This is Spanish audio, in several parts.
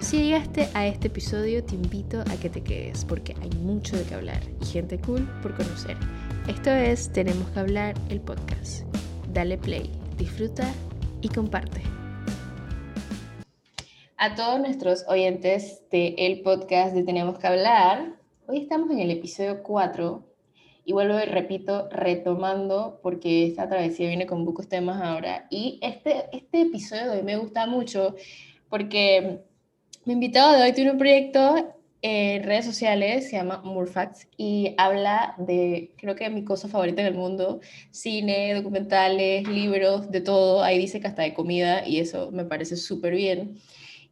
Si llegaste a este episodio, te invito a que te quedes porque hay mucho de qué hablar y gente cool por conocer. Esto es Tenemos que hablar el podcast. Dale play, disfruta y comparte. A todos nuestros oyentes del el podcast de Tenemos que hablar, hoy estamos en el episodio 4 y vuelvo y repito, retomando, porque esta travesía viene con pocos temas ahora. Y este, este episodio de hoy me gusta mucho porque mi invitado de hoy tiene un proyecto en redes sociales, se llama Murfax, y habla de, creo que mi cosa favorita en el mundo, cine, documentales, libros, de todo. Ahí dice que hasta de comida, y eso me parece súper bien.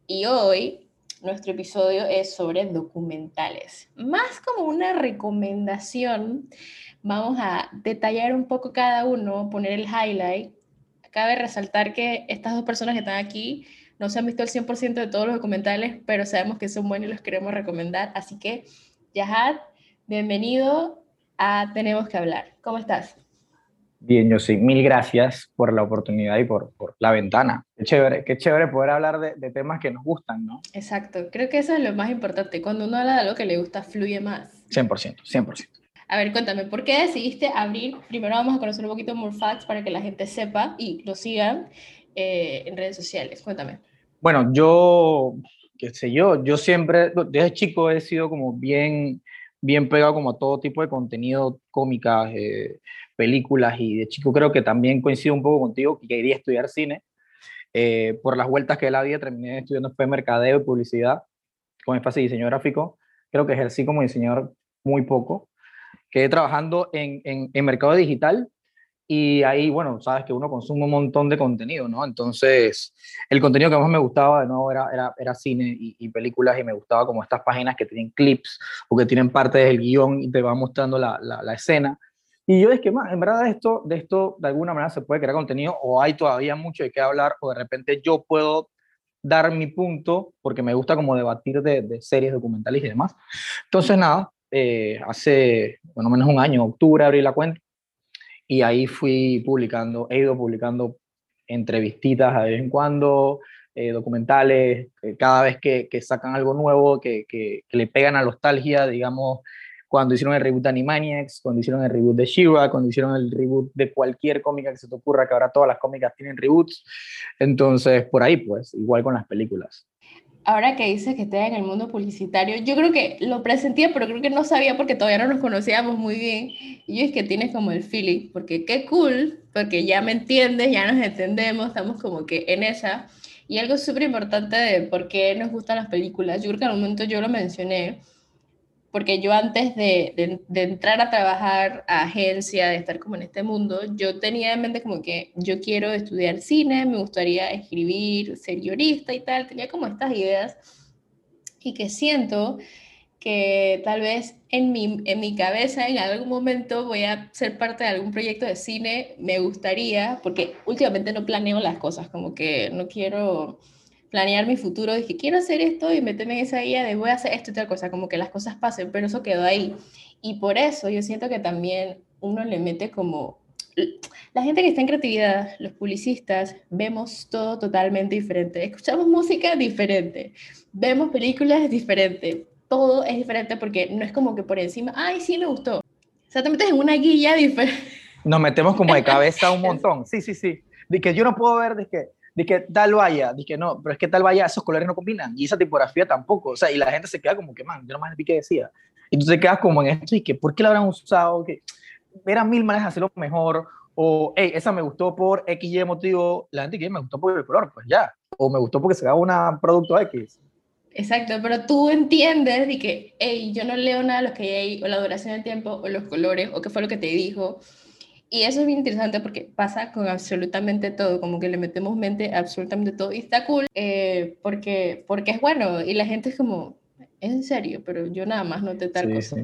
Y hoy nuestro episodio es sobre documentales. Más como una recomendación, vamos a detallar un poco cada uno, poner el highlight. Cabe resaltar que estas dos personas que están aquí no se han visto el 100% de todos los documentales, pero sabemos que son buenos y los queremos recomendar. Así que, Yahad, bienvenido a Tenemos que hablar. ¿Cómo estás? Bien, yo sí. Mil gracias por la oportunidad y por, por la ventana. Qué chévere, qué chévere poder hablar de, de, temas que nos gustan, ¿no? Exacto. Creo que eso es lo más importante. Cuando uno habla de algo que le gusta, fluye más. 100%, 100%. A ver, cuéntame, ¿por qué decidiste abrir? Primero vamos a conocer un poquito Facts para que la gente sepa y lo sigan eh, en redes sociales. Cuéntame. Bueno, yo, qué sé yo, yo siempre, desde chico he sido como bien, bien pegado como a todo tipo de contenido, cómicas, eh, películas, y de chico creo que también coincido un poco contigo, que quería estudiar cine. Eh, por las vueltas que la vida terminé estudiando fue mercadeo y publicidad, con énfasis diseño gráfico. Creo que ejercí como diseñador muy poco. Quedé trabajando en, en, en mercado digital, y ahí, bueno, sabes que uno consume un montón de contenido, ¿no? Entonces, el contenido que más me gustaba, de nuevo, era, era, era cine y, películas y me gustaba como estas páginas que tienen clips o que tienen parte del guion y te van mostrando la, la, escena. Y yo es que, más, en verdad, esto, de esto de alguna manera se puede crear contenido o hay todavía mucho de qué hablar o de repente yo puedo dar mi punto porque me gusta como debatir de, de series documentales y demás. Entonces, nada, eh, hace, bueno, menos un año, octubre, abrí la cuenta y ahí fui publicando, he ido publicando entrevistitas de vez en cuando, eh, documentales, eh, cada vez que, sacan algo nuevo, que, que, le pegan a nostalgia, digamos, cuando hicieron el reboot de Animaniacs, cuando hicieron el reboot de She-Ra, cuando hicieron el reboot de cualquier cómica que se te ocurra, que ahora todas las cómicas tienen reboots. Entonces, por ahí, pues, igual con las películas ahora que dices que estás en el mundo publicitario, yo creo que lo presentía, pero creo que no sabía porque todavía no nos conocíamos muy bien. Y es que tienes como el feeling, porque qué cool, porque ya me entiendes, ya nos entendemos, estamos como que en esa. Y algo súper importante de por qué nos gustan las películas, yo creo que un momento yo lo mencioné, porque yo antes de, de, entrar a trabajar a agencia, de estar como en este mundo, yo tenía en mente como que yo quiero estudiar cine, me gustaría escribir, ser guionista y tal, tenía como estas ideas. Y que siento que tal vez en mi, en mi cabeza en algún momento voy a ser parte de algún proyecto de cine, me gustaría, porque últimamente no planeo las cosas, como que no quiero planear mi futuro, dije, quiero hacer esto y meterme en esa idea de voy a hacer esto y tal cosa, como que las cosas pasen, pero eso quedó ahí. Y por eso yo siento que también uno le mete como... La gente que está en creatividad, los publicistas, vemos todo totalmente diferente. Escuchamos música diferente, vemos películas diferentes, todo es diferente porque no es como que por encima, ay, sí me gustó. O sea, te metes en una guía diferente. Nos metemos como de cabeza un montón. Sí, sí, sí. De que yo no puedo ver de que que tal vaya, que no, pero es que tal vaya, esos colores no combinan y esa tipografía tampoco, o sea, y la gente se queda como que, man, yo no más vi que decía. Y tú te quedas como en esto y que, ¿por qué la habrán usado? Que eran mil maneras de hacerlo mejor, o, hey, esa me gustó por X, Y motivo, la gente que me gustó por el color, pues ya, o me gustó porque se daba un producto X. Exacto, pero tú entiendes de que, hey, yo no leo nada de lo que hay, o la duración del tiempo, o los colores, o qué fue lo que te dijo, y eso es bien interesante porque pasa con absolutamente todo, como que le metemos mente a absolutamente todo y está cool eh, porque, porque es bueno y la gente es como, es en serio, pero yo nada más noté tal cosa.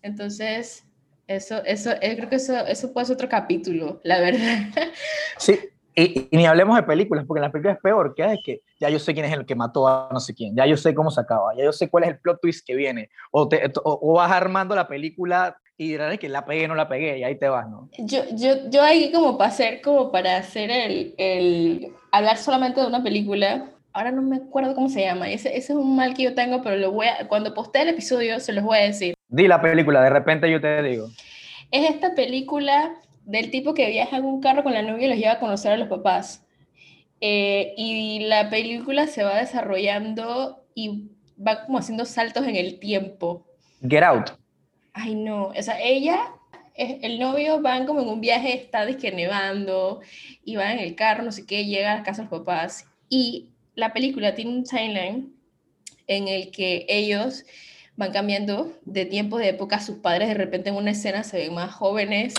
Entonces, eso, eso, eh, creo que eso, eso puede ser otro capítulo, la verdad. Sí, y, ni hablemos de películas, porque en las películas es peor, que es que ya yo sé quién es el que mató a no sé quién, ya yo sé cómo se acaba, ya yo sé cuál es el plot twist que viene, o, te, o vas armando la película y dirás que la pegué, no la pegué, y ahí te vas, ¿no? Yo, yo, yo ahí como para hacer, como para hacer el, el, hablar solamente de una película, ahora no me acuerdo cómo se llama, ese, ese es un mal que yo tengo, pero lo voy a, cuando postee el episodio se los voy a decir. Di la película, de repente yo te digo. Es esta película del tipo que viaja en un carro con la novia y los lleva a conocer a los papás. Eh, y la película se va desarrollando y va como haciendo saltos en el tiempo. Get Out. Ay, no, o sea, ella, el novio van como en un viaje, está que nevando, y va en el carro, no sé qué, llega a la casa de los papás, y la película tiene un timeline en el que ellos van cambiando de tiempo, de época, sus padres de repente en una escena se ven más jóvenes.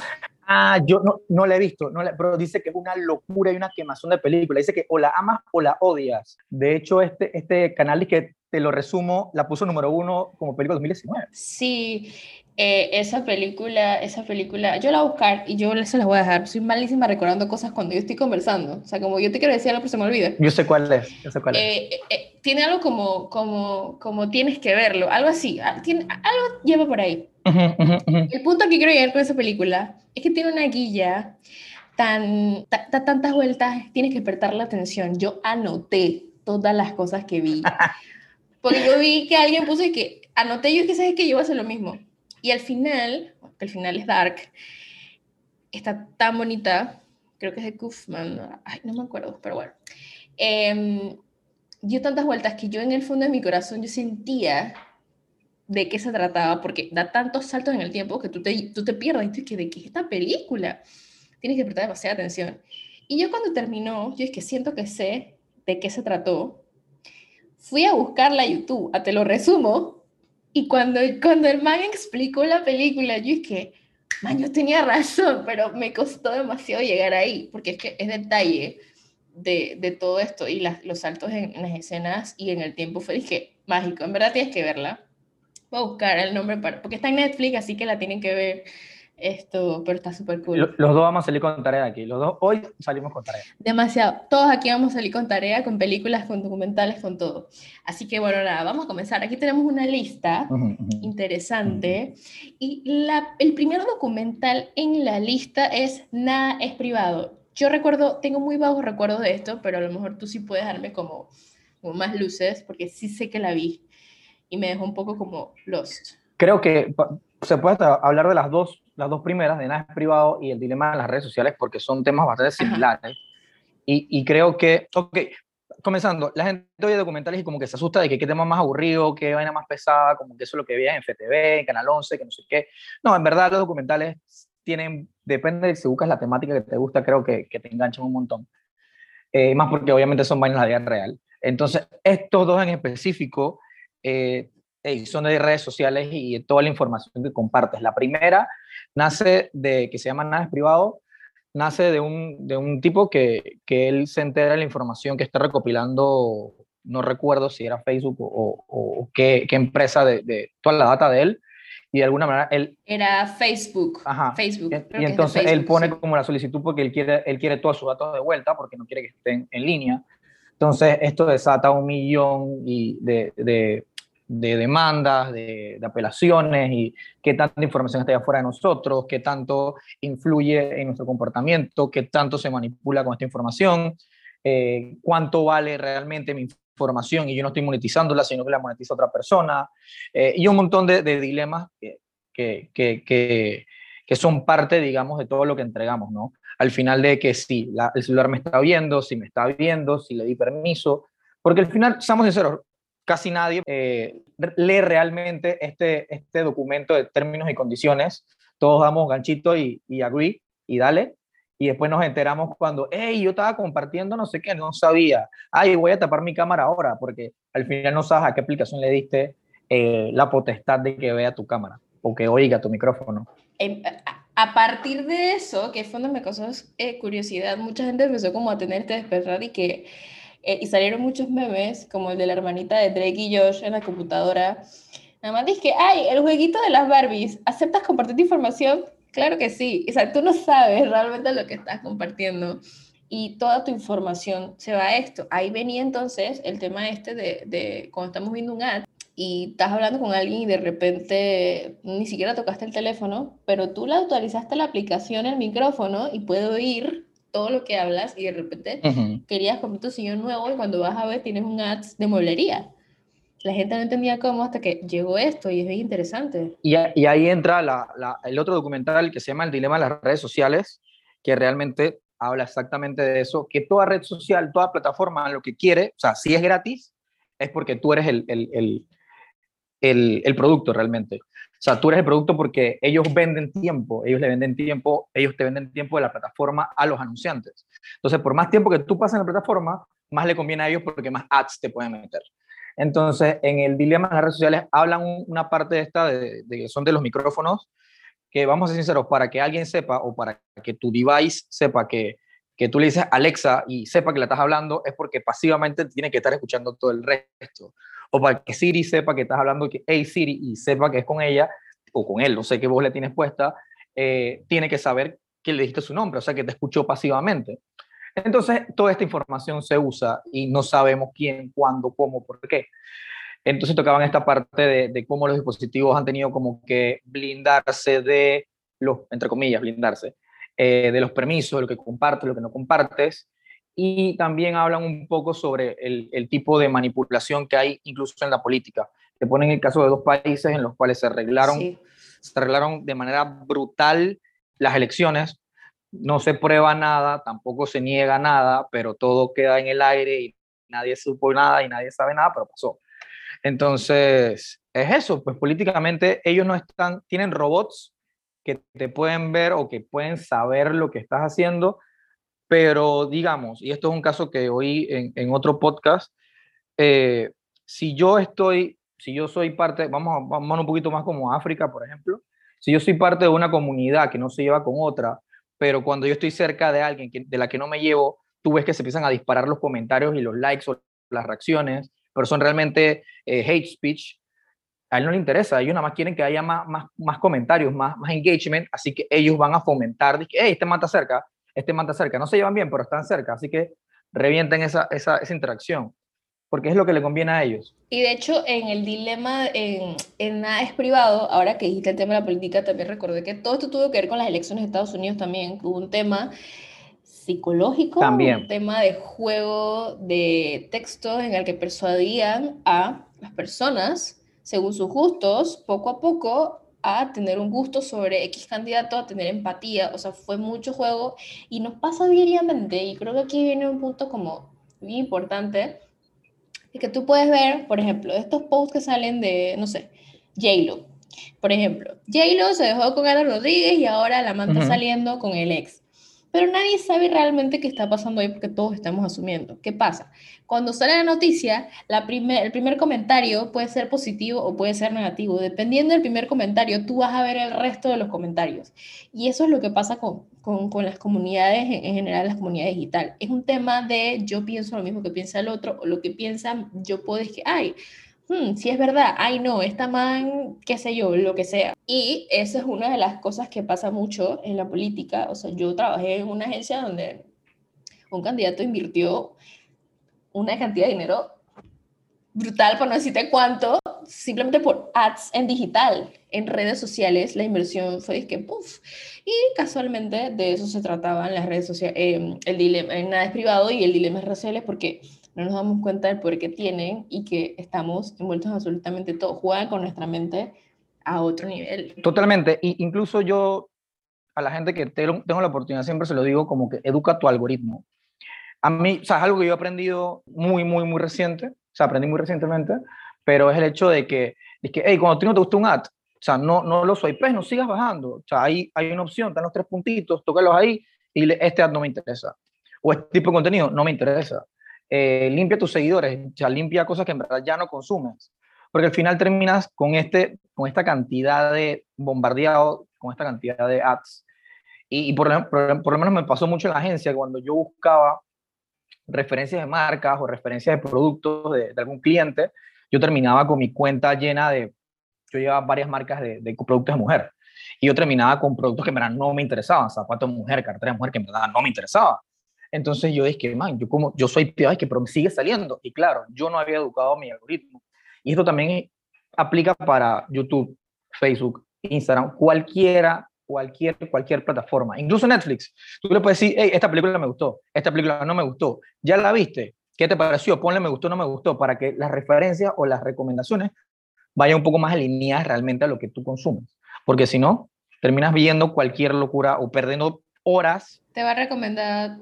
Ah, yo no, no la he visto, no pero dice que es una locura y una quemazón de película. Dice que o la amas o la odias. De hecho, este, este canal, que te lo resumo, la puso número uno como película 2019. Sí, eh, esa película, esa película, yo la voy a buscar y yo se la voy a dejar. Soy malísima recordando cosas cuando yo estoy conversando. O sea, como yo te quiero decir algo, pero se me olvida. Yo sé cuál es, yo sé cuál es. Eh, eh, tiene algo como, como, como tienes que verlo, algo así. Ah, tiene, algo lleva por ahí. El punto que quiero llegar con esa película es que tiene una guilla tan, tantas vueltas, tienes que despertar la atención. Yo anoté todas las cosas que vi. Porque yo vi que alguien puso y que anoté yo es que sabes que yo voy a hacer lo mismo y al final, que el final es dark, está tan bonita, creo que es de Kaufman, ay, no me acuerdo, pero bueno. Eh, dio tantas vueltas que yo en el fondo de mi corazón yo sentía de qué se trataba, porque da tantos saltos en el tiempo que tú te, tú te pierdes, y tú ¿de qué es esta película? Tienes que prestar demasiada atención. Y yo cuando terminó, yo es que siento que sé de qué se trató, fui a buscarla a YouTube, a te lo resumo, y cuando, cuando el man explicó la película, yo que, man, yo tenía razón, pero me costó demasiado llegar ahí, porque es que es detalle de, de todo esto y las, los saltos en, las escenas y en el tiempo fue, dije, mágico, en verdad tienes que verla. Voy a buscar el nombre, para, porque está en Netflix, así que la tienen que ver. Esto, pero está súper cool. Los, dos vamos a salir con tarea aquí. Los dos hoy salimos con tarea. Demasiado. Todos aquí vamos a salir con tarea, con películas, con documentales, con todo. Así que bueno, nada, vamos a comenzar. Aquí tenemos una lista interesante. Y la, el primer documental en la lista es Nada es privado. Yo recuerdo, tengo muy vagos recuerdos de esto, pero a lo mejor tú sí puedes darme como, como más luces, porque sí sé que la vi y me dejó un poco como lost. Creo que se puede hablar de las dos las dos primeras, de nada es privado y el dilema de las redes sociales, porque son temas bastante similares. Y, y, creo que, ok, comenzando, la gente oye documentales y como que se asusta de que qué tema más aburrido, qué vaina más pesada, como que eso es lo que veía en FTV, en Canal 11, que no sé qué. No, en verdad los documentales tienen, depende de si buscas la temática que te gusta, creo que, que te enganchan un montón. Eh, más porque obviamente son vainas de la vida real. Entonces, estos dos en específico eh, son de redes sociales y toda la información que compartes. La primera nace de, que se llama Nada es privado, nace de un, de un tipo que, que, él se entera de la información que está recopilando, no recuerdo si era Facebook o, o, qué, qué, empresa de, de, toda la data de él, y de alguna manera él... Era Facebook. Ajá. Facebook. Y, entonces él pone como la solicitud porque él quiere, él quiere todos sus datos de vuelta porque no quiere que estén en línea. Entonces esto desata un millón y de, de de demandas, de, apelaciones y qué tanta información está afuera de nosotros, qué tanto influye en nuestro comportamiento, qué tanto se manipula con esta información, eh, cuánto vale realmente mi información y yo no estoy monetizándola, sino que la monetiza otra persona, eh, y un montón de, dilemas que, que, que, que, son parte, digamos, de todo lo que entregamos, ¿no? Al final de que si el celular me está viendo, si me está viendo, si le di permiso, porque al final, seamos sinceros, casi nadie eh, lee realmente este, este documento de términos y condiciones. Todos damos ganchito y, y agree y dale. Y después nos enteramos cuando, hey, yo estaba compartiendo no sé qué, no sabía. Ay, voy a tapar mi cámara ahora, porque al final no sabes a qué aplicación le diste eh, la potestad de que vea tu cámara o que oiga tu micrófono. Em, a partir de eso, que fue donde me causó eh, curiosidad, mucha gente empezó como a tener este despertar y que eh, y salieron muchos memes, como el de la hermanita de Drake y Josh en la computadora. Nada más dije, ay, el jueguito de las Barbies, ¿aceptas compartir tu información? Claro que sí. O sea, tú no sabes realmente lo que estás compartiendo y toda tu información se va a esto. Ahí venía entonces el tema este de, de cuando estamos viendo un ad y estás hablando con alguien y de repente ni siquiera tocaste el teléfono, pero tú la actualizaste la aplicación, el micrófono y puedo oír todo lo que hablas y de repente querías comprar tu sillón nuevo y cuando vas a ver tienes un ads de mueblería. La gente no entendía cómo hasta que llegó esto y es bien interesante. Y, y ahí entra la, el otro documental que se llama El dilema de las redes sociales, que realmente habla exactamente de eso, que toda red social, toda plataforma lo que quiere, o sea, si es gratis, es porque tú eres el, el, el, el, el producto realmente. Sea, tú eres el producto porque ellos venden tiempo, ellos le venden tiempo, ellos te venden tiempo de la plataforma a los anunciantes. Entonces, por más tiempo que tú pases en la plataforma, más le conviene a ellos porque más ads te pueden meter. Entonces, en el dilema de las redes sociales hablan una parte de esta, de, de, son de los micrófonos, que vamos a ser sinceros, para que alguien sepa o para que tu device sepa que, que tú le dices Alexa y sepa que le estás hablando, es porque pasivamente tiene que estar escuchando todo el resto o para que Siri sepa que estás hablando que hey Siri y sepa que es con ella o con él, no sé qué voz le tienes puesta, eh, tiene que saber que le dijiste su nombre, o sea que te escuchó pasivamente. Entonces, toda esta información se usa y no sabemos quién, cuándo, cómo, por qué. Entonces tocaban esta parte de, de cómo los dispositivos han tenido como que blindarse de los, entre comillas, blindarse, eh, de los permisos, de lo que compartes, lo que no compartes, y también hablan un poco sobre el, el, tipo de manipulación que hay incluso en la política. Te ponen el caso de dos países en los cuales se arreglaron, se arreglaron de manera brutal las elecciones, no se prueba nada, tampoco se niega nada, pero todo queda en el aire y nadie supo nada y nadie sabe nada, pero pasó. Entonces, es eso, pues políticamente ellos no están, tienen robots que te pueden ver o que pueden saber lo que estás haciendo, pero digamos, y esto es un caso que oí en, otro podcast, eh, si yo estoy, si yo soy parte, vamos, vamos un poquito más como África, por ejemplo, si yo soy parte de una comunidad que no se lleva con otra, pero cuando yo estoy cerca de alguien de la que no me llevo, tú ves que se empiezan a disparar los comentarios y los likes o las reacciones, pero son realmente eh, hate speech, a él no le interesa, ellos nada más quieren que haya más, más, más comentarios, más, más engagement, así que ellos van a fomentar, que, hey, este mata cerca, este mata cerca. No se llevan bien, pero están cerca, así que revienten esa, esa, esa interacción, porque es lo que le conviene a ellos. Y de hecho, en el dilema, en, en nada es privado, ahora que dijiste el tema de la política, también recordé que todo esto tuvo que ver con las elecciones de Estados Unidos también, hubo un tema psicológico, también. un tema de juego de textos en el que persuadían a las personas, según sus gustos, poco a poco a tener un gusto sobre X candidato, a tener empatía, o sea, fue mucho juego y nos pasa diariamente y creo que aquí viene un punto como muy importante, es que tú puedes ver, por ejemplo, estos posts que salen de, no sé, J-Lo, por ejemplo, J-Lo se dejó con Ana Rodríguez y ahora la manta uh -huh. saliendo con el ex. Pero nadie sabe realmente qué está pasando ahí porque todos estamos asumiendo. ¿Qué pasa? Cuando sale la noticia, la primer, el primer comentario puede ser positivo o puede ser negativo. Dependiendo del primer comentario, tú vas a ver el resto de los comentarios. Y eso es lo que pasa con, con, las comunidades, en, en general las comunidades digitales. Es un tema de yo pienso lo mismo que piensa el otro o lo que piensa yo puedo que, ay, hmm, si es verdad, ay no, esta man, qué sé yo, lo que sea. Y esa es una de las cosas que pasa mucho en la política. O sea, yo trabajé en una agencia donde un candidato invirtió una cantidad de dinero brutal, por no decirte cuánto, simplemente por ads en digital, en redes sociales, la inversión fue que puff. Y casualmente de eso se trataban las redes sociales, eh, el dilema, nada es privado y el dilema es sociales porque no nos damos cuenta del poder que tienen y que estamos envueltos en absolutamente todo. Juegan con nuestra mente a otro nivel. Totalmente. Y incluso yo a la gente que tengo la oportunidad siempre se lo digo como que educa tu algoritmo. A mí, o sea, es algo que yo he aprendido muy, muy, muy reciente, o sea, aprendí muy recientemente, pero es el hecho de que, es que hey, cuando a ti no te gusta un ad, o sea, no, no lo swipes, no sigas bajando. O sea, ahí hay una opción, están los tres puntitos, tócalos ahí y le, este ad no me interesa. O este tipo de contenido no me interesa. Eh, limpia tus seguidores, o sea, limpia cosas que en verdad ya no consumes. Porque al final terminas con, este, con esta cantidad de bombardeado, con esta cantidad de ads. Y, y por, por, por, lo menos me pasó mucho en la agencia, cuando yo buscaba referencias de marcas o referencias de productos de, de algún cliente, yo terminaba con mi cuenta llena de, yo llevaba varias marcas de, de productos de mujer. Y yo terminaba con productos que en verdad no me interesaban, zapatos de mujer, cartera de mujer, que en verdad no me interesaba. Entonces yo dije, man, yo, como, yo soy peor, que pero sigue saliendo. Y claro, yo no había educado mi algoritmo. Y esto también aplica para YouTube, Facebook, Instagram, cualquiera cualquier, cualquier plataforma, incluso Netflix. Tú le puedes decir, hey, esta película me gustó, esta película no me gustó, ¿ya la viste? ¿Qué te pareció? Ponle me gustó, no me gustó, para que las referencias o las recomendaciones vayan un poco más alineadas realmente a lo que tú consumes. Porque si no, terminas viendo cualquier locura o perdiendo horas. Te va a recomendar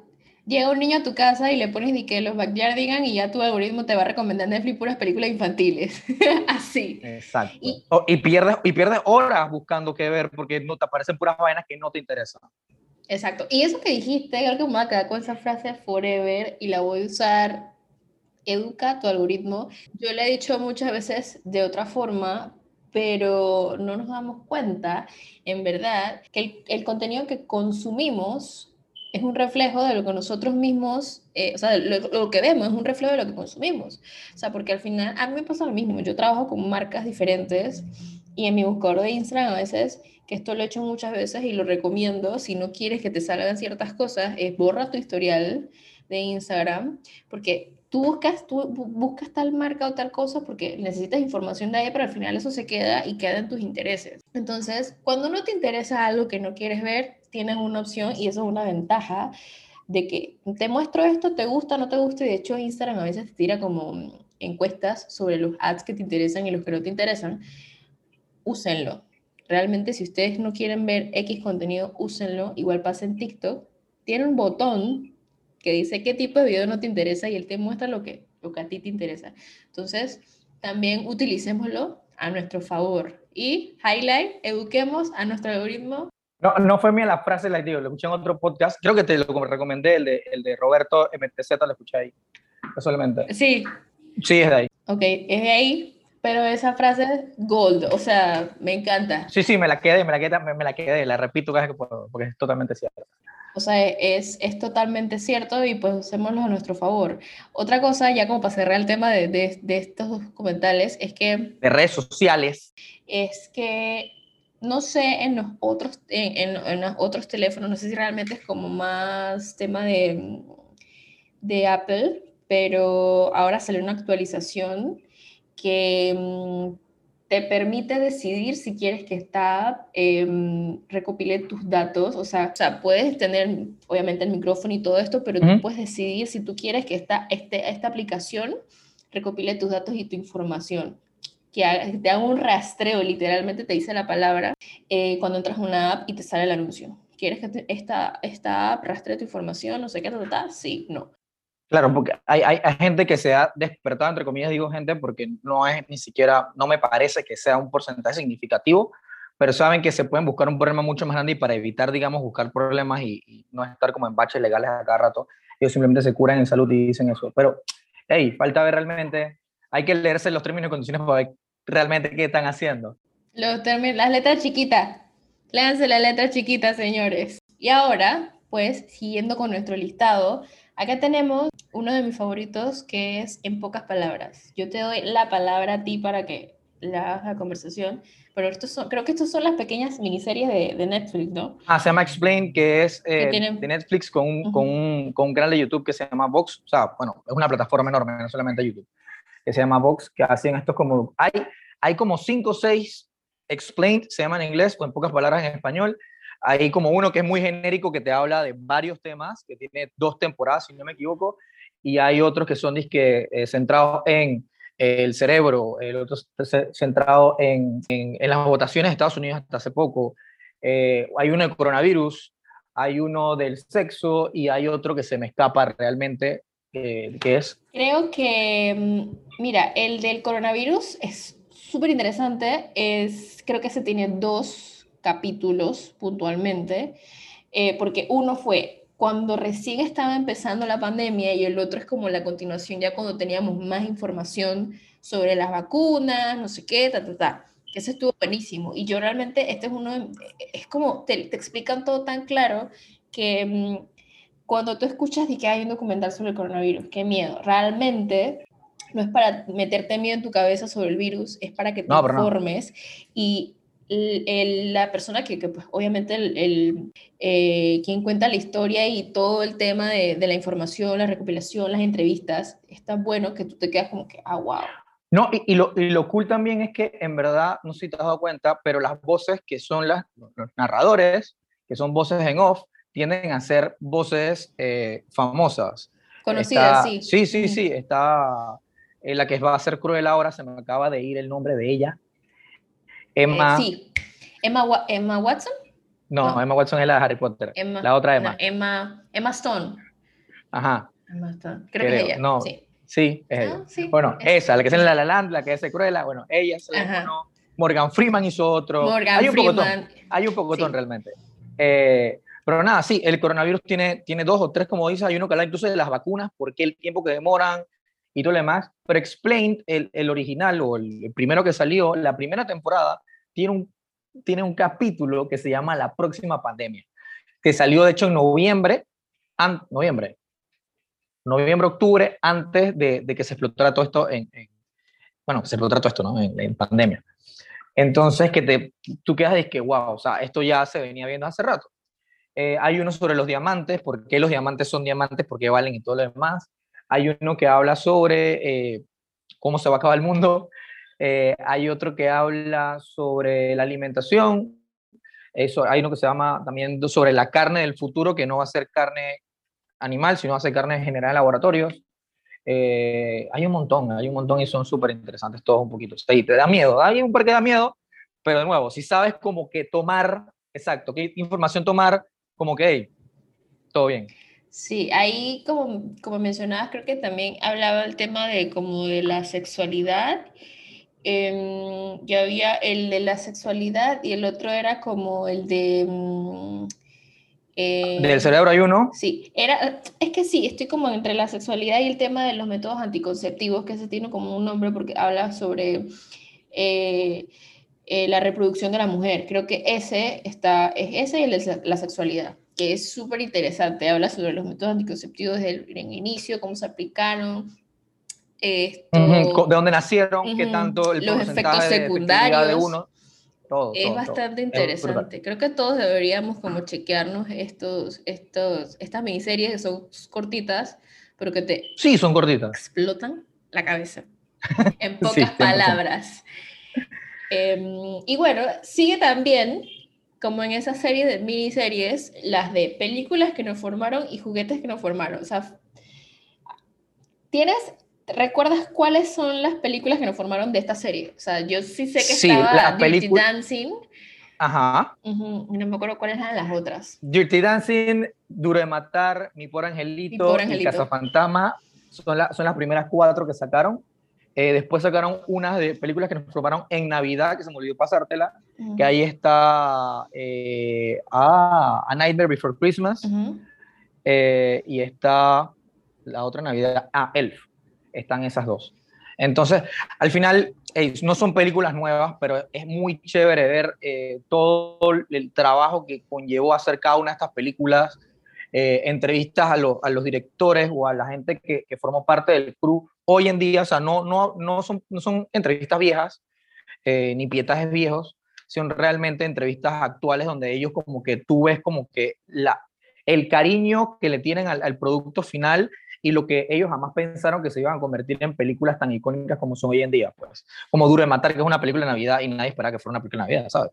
llega un niño a tu casa y le pones de que los backyardigan y ya tu algoritmo te va a recomendar Netflix puras películas infantiles. Así. Exacto. Y, y, pierdes, y pierdes horas buscando qué ver porque no te aparecen puras vainas que no te interesan. Exacto. Y eso que dijiste, creo que me voy a quedar con esa frase forever y la voy a usar. Educa tu algoritmo. Yo le he dicho muchas veces de otra forma, pero no nos damos cuenta, en verdad, que el, el contenido que consumimos es un reflejo de lo que nosotros mismos, eh, o sea, lo, que vemos es un reflejo de lo que consumimos. O sea, porque al final, a mí me pasa lo mismo, yo trabajo con marcas diferentes y en mi buscador de Instagram a veces, que esto lo he hecho muchas veces y lo recomiendo, si no quieres que te salgan ciertas cosas, es borra tu historial de Instagram, porque tú buscas, buscas tal marca o tal cosa porque necesitas información de ella, pero al final eso se queda y queda en tus intereses. Entonces, cuando no te interesa algo que no quieres ver, tienes una opción y eso es una ventaja de que te muestro esto, te gusta, no te gusta, y de hecho Instagram a veces te tira como encuestas sobre los ads que te interesan y los que no te interesan, úsenlo. Realmente si ustedes no quieren ver X contenido, úsenlo. Igual pasa en TikTok. Tiene un botón que dice qué tipo de video no te interesa y él te muestra lo que, lo que a ti te interesa. Entonces, también utilicémoslo a nuestro favor. Y highlight, eduquemos a nuestro algoritmo no, no fue mía la frase, la digo, lo escuché en otro podcast. Creo que te lo recomendé, el de, el de Roberto MTZ, lo escuché ahí, casualmente. Sí. Sí, es de ahí. Ok, es de ahí, pero esa frase es gold, o sea, me encanta. Sí, sí, me la quedé, me la quedé, me, la quedé, la repito cada vez que puedo, porque es totalmente cierto. O sea, es, es totalmente cierto y pues hacémoslo a nuestro favor. Otra cosa, ya como para cerrar el tema de, de, de estos documentales, es que... De redes sociales. Es que no sé en los otros, en, en, los otros teléfonos, no sé si realmente es como más tema de, de Apple, pero ahora salió una actualización que mm, te permite decidir si quieres que esta eh, recopile tus datos, o sea, o sea, puedes tener obviamente el micrófono y todo esto, pero tú puedes decidir si tú quieres que esta, este, esta aplicación recopile tus datos y tu información que, te haga un rastreo, literalmente te dice la palabra, eh, cuando entras a una app y te sale el anuncio. ¿Quieres que esta, esta app rastree tu información? No sé qué, tal, sí, no. Claro, porque hay, hay, gente que se ha despertado, entre comillas digo gente, porque no es ni siquiera, no me parece que sea un porcentaje significativo, pero saben que se pueden buscar un problema mucho más grande y para evitar, digamos, buscar problemas y, no estar como en baches legales a cada rato, ellos simplemente se curan en salud y dicen eso. Pero, hey, falta ver realmente, hay que leerse los términos y condiciones para ver realmente qué están haciendo. Los términos, las letras chiquitas. Léanse las letras chiquitas, señores. Y ahora, pues, siguiendo con nuestro listado, acá tenemos uno de mis favoritos que es en pocas palabras. Yo te doy la palabra a ti para que la hagas la conversación, pero estos son, creo que estas son las pequeñas miniseries de, de, Netflix, ¿no? Ah, se llama Explain, que es eh, de Netflix con un, con, un, con un canal de YouTube que se llama Vox. O sea, bueno, es una plataforma enorme, no solamente YouTube, que se llama Vox, que hacen estos como... Hay, hay como cinco o seis explained, se llama en inglés o en pocas palabras en español. Hay como uno que es muy genérico que te habla de varios temas, que tiene dos temporadas, si no me equivoco, y hay otros que son disque, eh, centrados en el cerebro, el otro centrado en, en, las votaciones de Estados Unidos hasta hace poco. Eh, hay uno de coronavirus, hay uno del sexo y hay otro que se me escapa realmente, eh, que es... Creo que, mm, mira, el del coronavirus es súper interesante. Es, creo que se tiene dos capítulos puntualmente, eh, porque uno fue cuando recién estaba empezando la pandemia y el otro es como la continuación ya cuando teníamos más información sobre las vacunas, no sé qué, ta, ta, ta. Que ese estuvo buenísimo. Y yo realmente, este es uno, es como, te, te explican todo tan claro que mm, cuando tú escuchas de que hay un documental sobre el coronavirus, qué miedo. Realmente no es para meterte miedo en tu cabeza sobre el virus, es para que te informes y la persona que, pues, obviamente el, eh, quien cuenta la historia y todo el tema de, la información, la recopilación, las entrevistas, es tan bueno que tú te quedas como que, ah, wow. No, y, lo, y, lo, cool también es que en verdad, no sé si te has dado cuenta, pero las voces que son las, los narradores, que son voces en off, tienden a ser voces eh, famosas. Conocidas, sí. Sí, sí, sí. Está eh, la que va a ser cruel ahora, se me acaba de ir el nombre de ella. Emma. Eh, sí. Emma, Emma Watson. No, Emma Watson es la de Harry Potter. la otra Emma. Emma. Emma Stone. Ajá. Emma Stone. Creo, que es ella. No. Sí. Sí, es ella. Ah, bueno, esa, la que es en La La Land, la que es Cruella, bueno, ella se la Morgan Freeman hizo otro. Morgan hay un Freeman. hay un pocotón realmente. Eh, pero nada, sí, el coronavirus tiene, tiene dos o tres, como dice, hay uno que habla incluso de las vacunas, por qué el tiempo que demoran y todo lo demás. Pero Explained, el, el original o el, primero que salió, la primera temporada, tiene un, tiene un capítulo que se llama La próxima pandemia, que salió de hecho en noviembre, noviembre, noviembre, octubre, antes de, que se explotara todo esto en, bueno, que se explotara todo esto, ¿no? En, pandemia. Entonces, que te, tú quedas de que, wow, o sea, esto ya se venía viendo hace rato. Eh, hay uno sobre los diamantes, por qué los diamantes son diamantes, por qué valen y todo lo demás. Hay uno que habla sobre eh, cómo se va a acabar el mundo. Eh, hay otro que habla sobre la alimentación. Eso, hay uno que se llama también sobre la carne del futuro, que no va a ser carne animal, sino hace carne general en laboratorios. Eh, hay un montón, hay un montón y son súper interesantes todos un poquito. Te da miedo, hay un par que da miedo, pero de nuevo, si sabes como que tomar, exacto, qué información tomar, como que, hey, todo bien. Sí, ahí como, como mencionabas, creo que también hablaba el tema de como de la sexualidad. Eh, ya había el de la sexualidad y el otro era como el de... Mm, eh, ¿Del cerebro hay uno? Sí, era, es que sí, estoy como entre la sexualidad y el tema de los métodos anticonceptivos, que ese tiene como un nombre porque habla sobre eh, eh, la reproducción de la mujer. Creo que ese está, es ese y el de la sexualidad, que es súper interesante. Habla sobre los métodos anticonceptivos desde el inicio, cómo se aplicaron. de dónde nacieron, qué tanto el los efectos secundarios de uno es bastante interesante. Creo que todos deberíamos como chequearnos estos, estos, estas miniseries que son cortitas, pero que te... Sí, son cortitas. Explotan la cabeza. En pocas palabras. Em, y bueno, sigue también, como en esas series de miniseries, las de películas que nos formaron y juguetes que nos formaron. O sea, tienes ¿Recuerdas cuáles son las películas que nos formaron de esta serie? O sea, yo sí sé que sí, estaba Dirty Dancing. Ajá. no me acuerdo cuáles eran las otras. Dirty Dancing, Duro de Matar, Mi Por Angelito, Mi y Casa Fantasma. Son, son las primeras cuatro que sacaron. Eh, después sacaron unas de películas que nos formaron en Navidad, que se me olvidó pasártela, que ahí está eh, ah, A Nightmare Before Christmas, eh, y está la otra Navidad, ah, Elf. Están esas dos. Entonces, al final, no son películas nuevas, pero es muy chévere ver todo el trabajo que conllevó hacer cada una de estas películas, entrevistas a, a, los directores o a la gente que, que, formó parte del crew hoy en día, o sea, no, no, no, son, no son entrevistas viejas, eh, ni pietajes viejos, son realmente entrevistas actuales donde ellos como que tú ves como que la, el cariño que le tienen al, al producto final y lo que ellos jamás pensaron que se iban a convertir en películas tan icónicas como son hoy en día, pues. Como Duro de Matar, que es una película de Navidad y nadie esperaba que fuera una película de Navidad, ¿sabes?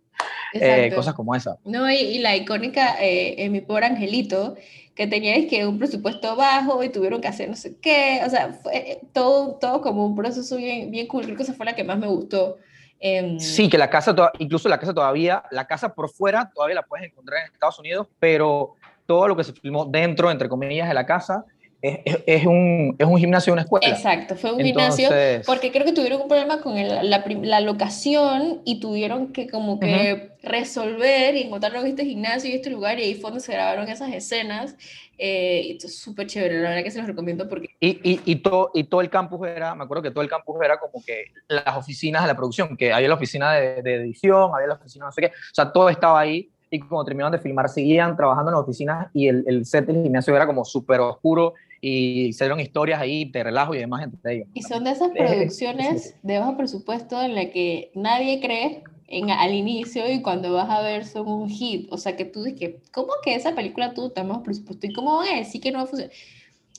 Eh, cosas como esa. No, y, la icónica eh, Mi Pobre Angelito, que tenía que un presupuesto bajo y tuvieron que hacer no sé qué, o sea, fue eh, todo, todo como un proceso bien, bien cool, creo que esa fue la que más me gustó. Em, sí, que la casa, incluso la casa todavía, la casa por fuera todavía la puedes encontrar en Estados Unidos, pero todo lo que se filmó dentro, entre comillas, de la casa, es, es, un, es un gimnasio, una escuela. Exacto, fue un gimnasio, porque creo que tuvieron un problema con el, la, la, locación y tuvieron que como que resolver y encontraron este gimnasio y este lugar y ahí fue donde se grabaron esas escenas. Eh, es súper chévere, la verdad que se los recomiendo porque... Y, y, y, todo, y todo el campus era, me acuerdo que todo el campus era como que las oficinas de la producción, que había la oficina de, de edición, había la oficina no sé qué, o sea, todo estaba ahí y cuando terminaron de filmar seguían trabajando en las oficinas y el, el set del gimnasio era como súper oscuro y hicieron historias ahí de relajo y demás entre ellos. Y son de esas producciones de bajo presupuesto en la que nadie cree en, al inicio y cuando vas a ver son un hit. O sea, que tú dices, ¿cómo que esa película tuvo tan bajo presupuesto? ¿Y cómo van a decir que no va a funcionar?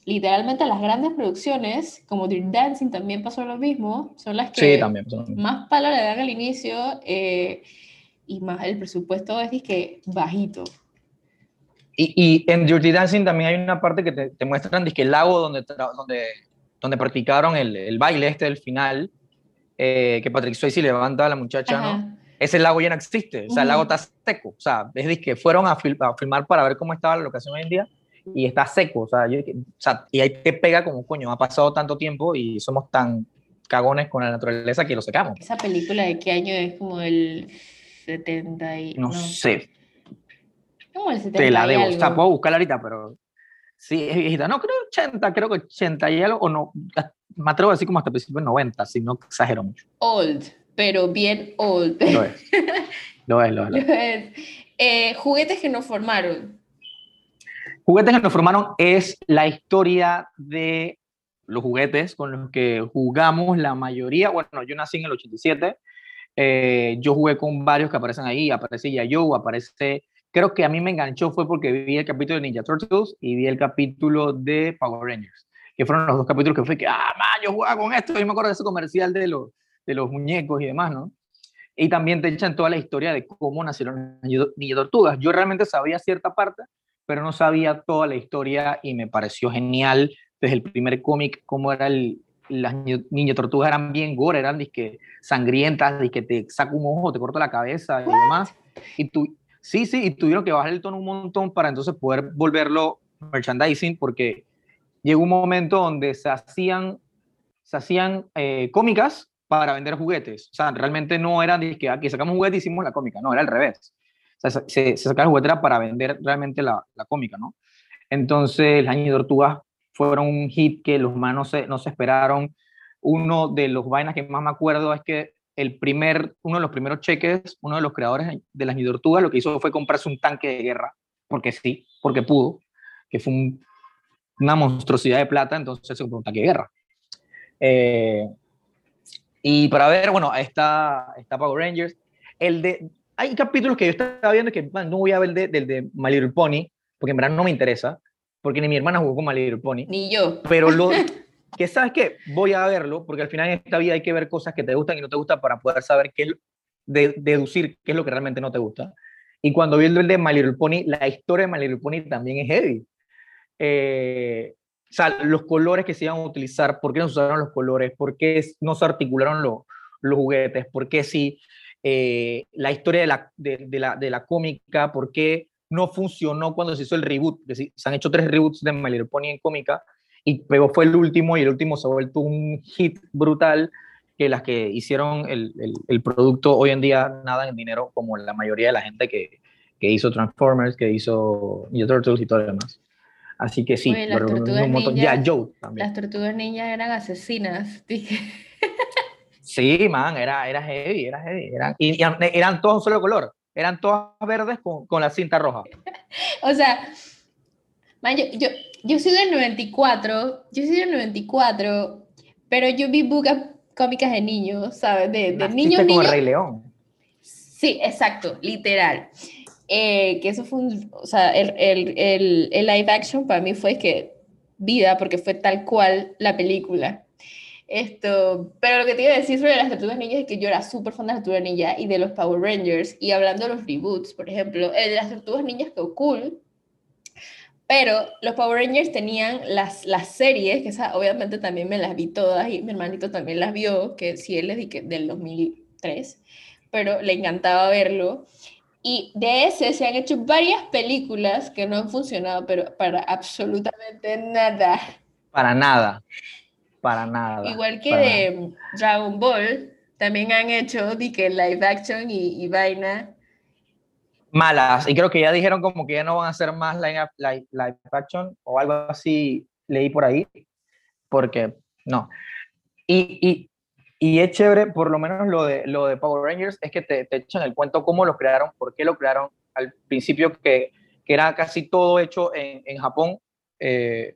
literalmente las grandes producciones, como Dirty Dancing también pasó lo mismo, son las Sí, que también. más palo le dan al inicio eh, y más el presupuesto es que bajito. Y, y en Dirty Dancing también hay una parte que te, te muestran que el lago donde, donde, donde practicaron el, el baile este del final, eh, que Patrick Swayze levanta a la muchacha, ¿no? Ajá. Ese lago ya no existe, o sea, el lago está seco, o sea, es que fueron a, fil- a filmar para ver cómo estaba la locación hoy en día y está seco, o sea, yo o sea, y ahí te pega como, coño, ha pasado tanto tiempo y somos tan cagones con la naturaleza que lo secamos. Esa película de qué año es como el 70 y... No, sé, Como el 70 te la debo, o sea, puedo buscarla ahorita, pero sí, es viejita, no, creo 80, creo que 80 y algo, o no, me atrevo a decir como hasta principios 90, si no exagero mucho. Old, pero bien old. Lo es, lo es, lo es. lo es. Lo es. Eh, juguetes que nos formaron. Juguetes que nos formaron es la historia de los juguetes con los que jugamos la mayoría. Bueno, yo nací en el 87. eh, yo jugué con varios que aparecen ahí. Aparece Yayo, aparece. Creo que a mí me enganchó fue porque vi el capítulo de Ninja Turtles y vi el capítulo de Power Rangers, que fueron los dos capítulos que fue que, ah, man, yo jugaba con esto. Yo me acuerdo de ese comercial de los, de los muñecos y demás, ¿no? Y también te echan toda la historia de cómo nacieron las Ninja Tortugas. Yo realmente sabía cierta parte, pero no sabía toda la historia y me pareció genial desde el primer cómic cómo era el, las Ni- Ninja Tortugas eran bien gore, eran disque sangrientas, que te saco un ojo, te corto la cabeza y demás. Y tú, sí, sí, y tuvieron que bajar el tono un montón para entonces poder volverlo merchandising porque llegó un momento donde se hacían, se hacían eh, cómicas para vender juguetes. O sea, realmente no era de que aquí sacamos un juguete y hicimos la cómica, no, era al revés. Se, se sacaba el juguete para vender realmente la, la cómica, ¿no? Entonces, las Ninja Tortugas fueron un hit que los humanos se- no se esperaron. Uno de los vainas que más me acuerdo es que el primer, uno de los primeros cheques, uno de los creadores de las Ninja Tortugas, lo que hizo fue comprarse un tanque de guerra, porque sí, porque pudo, que fue un- una monstruosidad de plata, entonces se compró un tanque de guerra. Eh, y para ver, bueno, está, está Power Rangers. El de, hay capítulos que yo estaba viendo que man, no voy a ver del de, de My Little Pony, porque en verdad no me interesa, porque ni mi hermana jugó con My Little Pony. Ni yo. Pero lo que sabes que voy a verlo, porque al final en esta vida hay que ver cosas que te gustan y no te gustan para poder saber qué deducir qué es lo que realmente no te gusta. Y cuando vi el de My Little Pony, la historia de My Little Pony también es heavy. Eh, o sea, los colores que se iban a utilizar, por qué no se usaron los colores, por qué no se articularon lo- los juguetes, por qué sí, eh, la historia de la, de, la, de la cómica, por qué no funcionó cuando se hizo el reboot, que se han hecho tres reboots de My Little Pony en cómica, y pero fue el último, y el último se ha vuelto un hit brutal, que las que hicieron el, el, el producto hoy en día nada en dinero, como la mayoría de la gente que, que hizo Transformers, que hizo Ninja Turtles y todo lo demás. Así que sí, Oye, las tortugas un montón- ninjas- ya Joe también. Las tortugas niñas eran asesinas. dije. Sí, man, era, era heavy, era heavy. Eran, y, y eran todos un solo color. Eran todas verdes con, con la cinta roja. O sea, man, yo, yo, yo soy del 94, yo soy del 94, pero yo vi bucas cómicas de niños, ¿sabes? De, de niños, como niños. Rey León. Sí, exacto, literal. Eh, que eso fue un, o sea, el, el, el, el live action para mí fue que vida, porque fue tal cual la película. Esto, pero lo que te iba a decir sobre las tortugas ninjas es que yo era súper fan de las tortugas ninjas y de los Power Rangers. Y hablando de los reboots, por ejemplo, el de las tortugas ninjas quedó cool, pero los Power Rangers tenían las, las series, que esa, obviamente también me las vi todas y mi hermanito también las vio, que sí, él es de que- del 2003, pero le encantaba verlo. Y de ese se han hecho varias películas que no han funcionado, pero para absolutamente nada. Para nada. Para nada. Igual que para nada. de Dragon Ball, también han hecho de que live action y, y vaina. Malas. Y creo que ya dijeron como que ya no van a hacer más live, live, live action o algo así, leí por ahí, porque no. Y, y, y es chévere, por lo menos lo de, lo de Power Rangers, es que te, te echan el cuento cómo lo crearon, por qué lo crearon. Al principio que, que era casi todo hecho en, en Japón, eh,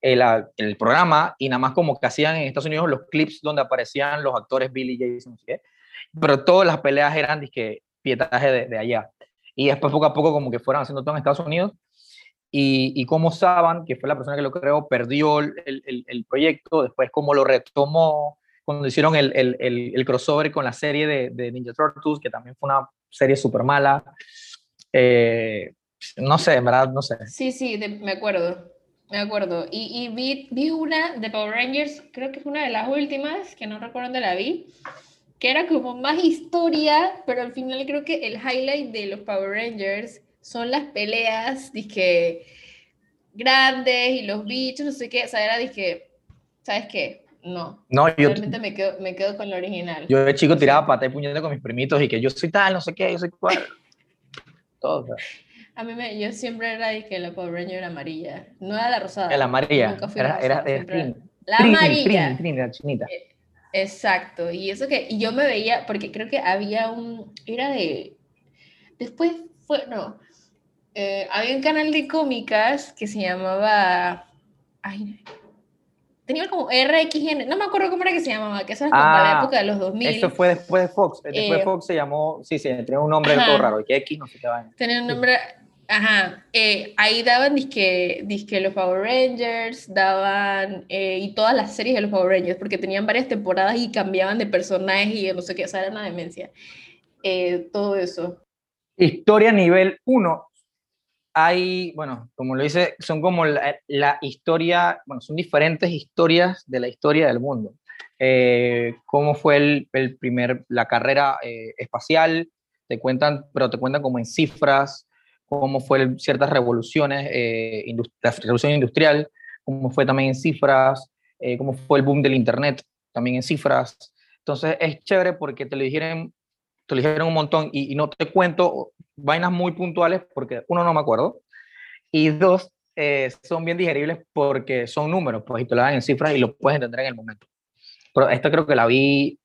el, el, programa, y nada más como que hacían en Estados Unidos los clips donde aparecían los actores Billy Jason, ¿sí? pero todas las peleas eran disque, pietaje de, de allá. Y después poco a poco como que fueron haciendo todo en Estados Unidos. y, y cómo Saban, que fue la persona que lo creó, perdió el, el, el proyecto, después cómo lo retomó, cuando hicieron el, el, crossover con la serie de, de, Ninja Turtles, que también fue una serie súper mala. Eh, no sé, en verdad, no sé. Sí, sí, me acuerdo. Me acuerdo. Y, y vi, vi, una de Power Rangers, creo que fue una de las últimas, que no recuerdo dónde la vi, que era como más historia, pero al final creo que el highlight de los Power Rangers son las peleas, dije, grandes y los bichos, no sé qué, o sea, era, dije, ¿sabes qué? No. No, yo. Realmente me quedo, me quedo con lo original. Yo de chico tiraba pata y puñete con mis primitos y que yo soy tal, no sé qué, yo soy cual. Todo. A mí me, yo siempre era de que la Power Ranger era amarilla. No era la rosada. La amarilla. Era, era, la amarilla. la chinita. Eh, exacto. Y eso que y yo me veía, porque creo que había un. Era de. Después fue. No. Eh, había un canal de cómicas que se llamaba. Ay, tenía como RXN, no me acuerdo cómo era que se llamaba, que eso era como la ah, época de los 2000. Eso fue después de Fox, después de eh, Fox se llamó, sí, sí, tenía un nombre todo raro, que X, no sé qué va. Tenía un nombre, ajá, eh, ahí daban disque, disque los Power Rangers, daban, eh, y todas las series de los Power Rangers, porque tenían varias temporadas y cambiaban de personajes y no sé qué, o sea, era una demencia. todo eso. Historia nivel 1, hay, bueno, como lo dice, son como la, historia, bueno, son diferentes historias de la historia del mundo. Eh, cómo fue el, el, primer, la carrera eh, espacial, te cuentan, pero te cuentan como en cifras, cómo fue ciertas revoluciones, eh, la revolución industrial, cómo fue también en cifras, cómo fue el boom del Internet, también en cifras. Entonces es chévere porque te lo dijeron, te lo dijeron un montón y, y no te cuento vainas muy puntuales porque uno no me acuerdo y dos eh, son bien digeribles porque son números, pues y te lo dan en cifras y lo puedes entender en el momento. Pero esta creo que la vi,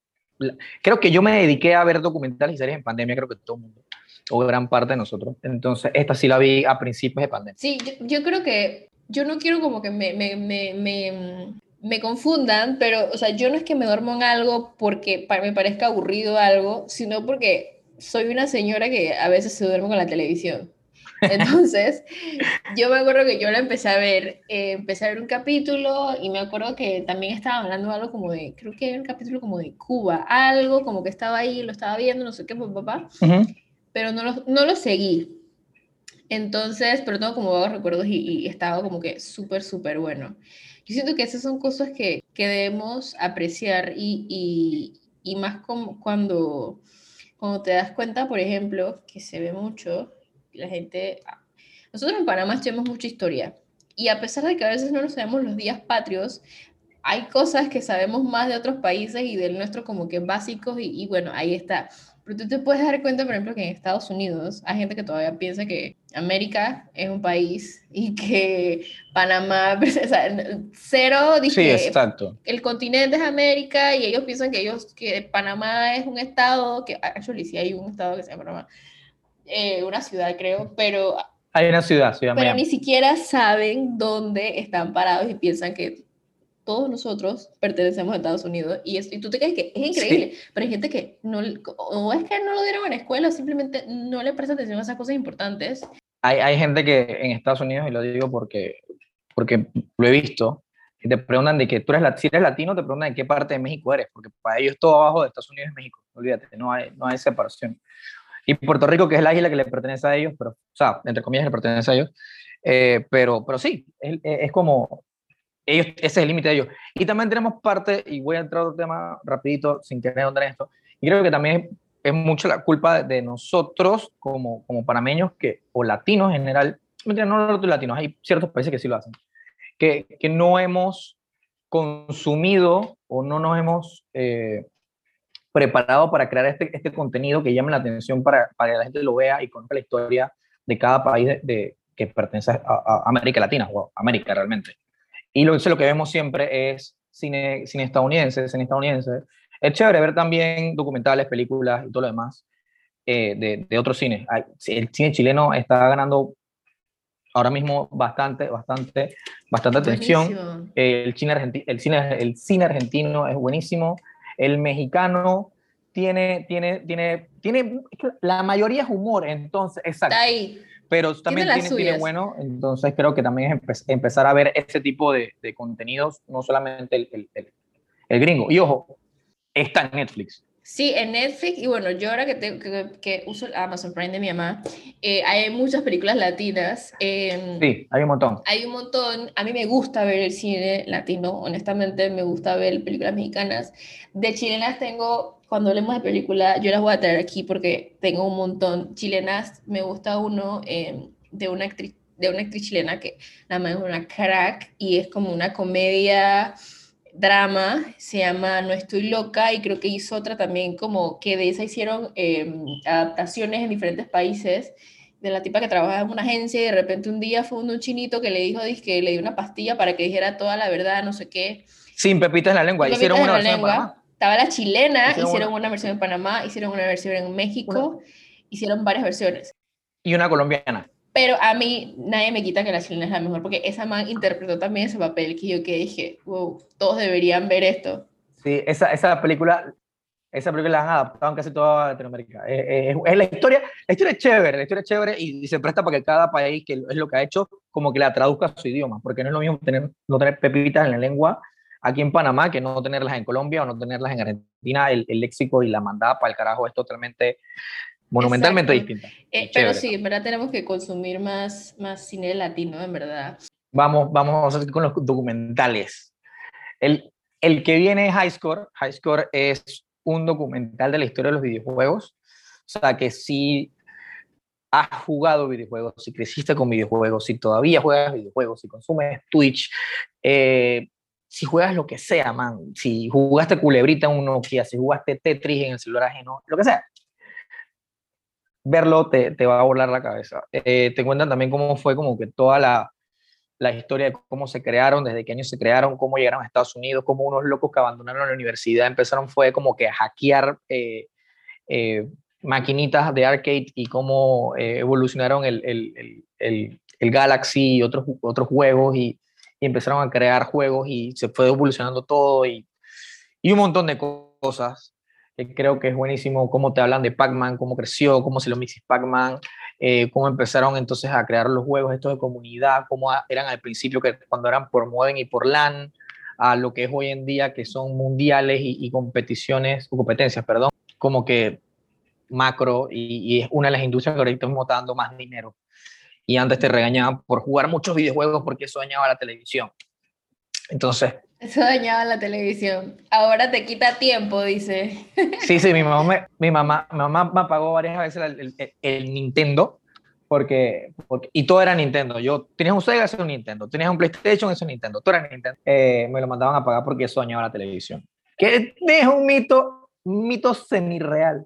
creo que yo me dediqué a ver documentales y series en pandemia, creo que todo el mundo, o gran parte de nosotros. Entonces, esta sí la vi a principios de pandemia. Sí, yo, creo que, yo no quiero como que me, me, me, me, me confundan, pero, o sea, yo no es que me duermo en algo porque me parezca aburrido algo, sino porque soy una señora que a veces se duerme con la televisión. Entonces, yo me acuerdo que yo la empecé a ver, eh, empecé a ver un capítulo y me acuerdo que también estaba hablando algo como de, creo que era un capítulo como de Cuba, algo como que estaba ahí, lo estaba viendo, no sé qué, papá, pero no lo, no lo seguí. Entonces, pero tengo como vagos recuerdos y, estaba como que súper, súper bueno. Yo siento que esas son cosas que, que debemos apreciar y, y, más como cuando cuando te das cuenta, por ejemplo, que se ve mucho, la gente... Ah, nosotros en Panamá estudiamos mucha historia y a pesar de que a veces no nos sabemos los días patrios, hay cosas que sabemos más de otros países y del nuestro como que básicos y, y bueno, ahí está. Pero tú te puedes dar cuenta, por ejemplo, que en Estados Unidos hay gente que todavía piensa que América es un país y que Panamá, o sea, cero, dice, sí, exacto. el continente es América y ellos piensan que ellos, que Panamá es un estado, que actually sí hay un estado que se llama Panamá, eh, una ciudad creo, pero... Hay una ciudad, ciudad Pero ni siquiera saben dónde están parados y piensan que todos nosotros pertenecemos a Estados Unidos y, y tú te crees que es increíble, pero hay gente que no, o es que no lo dieron en la escuela simplemente no le presta atención a esas cosas importantes. Hay, hay gente que en Estados Unidos, y lo digo porque, porque lo he visto, y te preguntan de que tú eres, si eres latino, te preguntan de qué parte de México eres, porque para ellos todo abajo de Estados Unidos es México, olvídate, no hay, no hay separación. Y Puerto Rico, que es la isla que le pertenece a ellos, pero, o sea, entre comillas, le pertenece a ellos, eh, pero, pero sí, es, es como, ese es el límite de ellos. Y también tenemos parte, y voy a entrar a otro tema rapidito, sin querer ahondar en esto, y creo que también es, mucho la culpa de nosotros como, como panameños que, o latinos en general, no los latinos, hay ciertos países que sí lo hacen, que, que no hemos consumido o no nos hemos eh, preparado para crear este, este contenido que llame la atención para, para que la gente lo vea y conozca la historia de cada país de, que pertenece a, América Latina o América realmente. Y lo, lo que vemos siempre es cine, cine estadounidense, cine estadounidense. Es chévere ver también documentales, películas y todo lo demás eh, de, de otros cines. El cine chileno está ganando ahora mismo bastante, bastante, bastante atención. El cine, argentino, el, cine, el cine argentino es buenísimo. El mexicano tiene, tiene, tiene, tiene, la mayoría es humor, entonces, exacto. Está ahí. Pero también tiene, tiene, bueno, entonces creo que también es empezar a ver ese tipo de, de contenidos, no solamente el, el, el, el, gringo. Y ojo, está en Netflix. Sí, en Netflix, y bueno, yo ahora que, tengo, que, que, uso Amazon Prime de mi mamá, eh, hay muchas películas latinas. Eh, sí, hay un montón. Hay un montón. A mí me gusta ver el cine latino, honestamente, me gusta ver películas mexicanas. De chilenas tengo, cuando hablemos de película, yo las voy a traer aquí porque tengo un montón. Chilenas, me gusta uno eh, de una actriz de una actriz chilena que la más es una crack y es como una comedia drama, se llama No estoy loca y creo que hizo otra también como que de esa hicieron em, adaptaciones en diferentes países de la tipa que trabaja en una agencia y de repente un día fue un chinito que le dijo que le dio una pastilla para que dijera toda la verdad, no sé qué. Sin pepitas en la lengua, hicieron una versión lengua. en Panamá. Estaba la chilena, hicieron, una... versión en Panamá, hicieron una versión en México, hicieron varias versiones. Y una colombiana. Pero a mí nadie me quita que la chilena es la mejor, porque esa man interpretó también ese papel que yo que dije, wow, todos deberían ver esto. Sí, esa, esa película, esa película la han adaptado en casi toda Latinoamérica. Es, es, la historia, la historia es chévere, la historia es chévere y, se presta para que cada país, que es lo que ha hecho, como que la traduzca a su idioma, porque no es lo mismo tener, no tener pepitas en la lengua aquí en Panamá que no tenerlas en Colombia o no tenerlas en Argentina. El, el léxico y la mandada para el carajo es totalmente monumentalmente distinta. Eh, pero sí, en verdad tenemos que consumir más, más cine latino, en verdad. Vamos, vamos a hacer con los documentales. El, el que viene es High Score. High Score es un documental de la historia de los videojuegos. O sea, que si has jugado videojuegos, si creciste con videojuegos, si todavía juegas videojuegos, si consumes Twitch, eh, si juegas lo que sea, man, si jugaste culebrita en un Nokia, si jugaste Tetris en el celular ajeno, lo que sea, verlo te, te, va a volar la cabeza. Eh, te cuentan también cómo fue como que toda la, la, historia de cómo se crearon, desde qué año se crearon, cómo llegaron a Estados Unidos, cómo unos locos que abandonaron la universidad empezaron fue como que a hackear eh, eh, maquinitas de arcade y cómo evolucionaron el, el, el, el, Galaxy y otros, otros juegos y, y, empezaron a crear juegos y se fue evolucionando todo y, y un montón de cosas que creo que es buenísimo cómo te hablan de Pac-Man, cómo creció, cómo se lo mixis Pac-Man, eh, cómo empezaron entonces a crear los juegos estos de comunidad, cómo eran al principio que cuando eran por modem y por LAN, a lo que es hoy en día que son mundiales y, competiciones, competencias, perdón, como que macro y, es una de las industrias que ahorita estamos dando más dinero. Y antes te regañaban por jugar muchos videojuegos porque eso dañaba la televisión. Entonces, eso dañaba la televisión. Ahora te quita tiempo, dice. Sí, sí, mi mamá me, mi mamá, mi mamá me pagó varias veces el, el, Nintendo porque, porque, y todo era Nintendo. Yo tenías un Sega, eso un Nintendo. Tenías un PlayStation, eso es Nintendo. Todo era Nintendo. Eh, me lo mandaban a pagar porque eso dañaba la televisión. Que es un mito, un mito semi-real.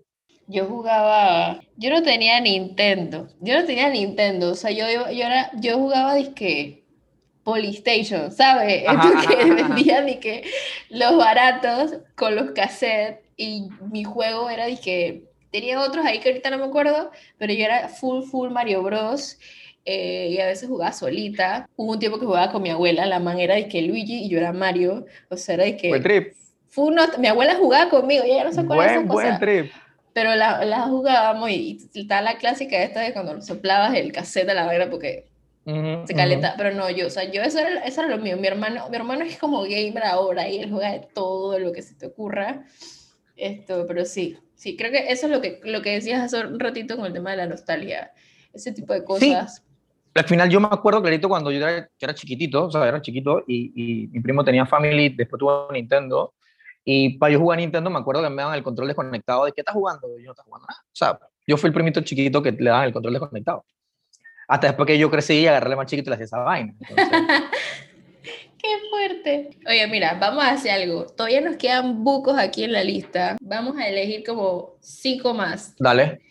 Yo jugaba, yo no tenía Nintendo. Yo no tenía Nintendo. O sea, yo, yo, era, yo jugaba disque Polystation, ¿sabes? Que vendían que los baratos con los cassettes y mi juego era de que tenía otros ahí que ahorita no me acuerdo, pero yo era full, full Mario Bros. Eh, y a veces jugaba solita. Hubo un tiempo que jugaba con mi abuela, la man era de que Luigi y yo era Mario, o sea, era de que... Buen trip. Fue mi abuela jugaba conmigo, ella no se acuerda buen, Buen trip. Pero la, la jugábamos y, y, está la clásica esta de cuando soplabas el cassette a la vaina porque se calenta, pero no, yo, o sea, yo eso era, eso era lo mío. Mi hermano, mi hermano es como gamer ahora y él juega de todo lo que se te ocurra. Esto, pero sí, sí, creo que eso es lo que, lo que decías hace un ratito con el tema de la nostalgia, ese tipo de cosas. Al final yo me acuerdo clarito cuando yo era, era chiquitito, o sea, era chiquito y, y, mi primo tenía Family, después tuvo Nintendo y para yo jugar a Nintendo me acuerdo que me daban el control desconectado de qué estás jugando, yo no estaba jugando nada. O sea, yo fui el primito chiquito que le daban el control desconectado. Hasta después que yo crecí y agarré más chiquito y le hacía esa vaina. Qué fuerte. Oye, mira, vamos a hacer algo. Todavía nos quedan bucos aquí en la lista. Vamos a elegir como cinco más. Dale.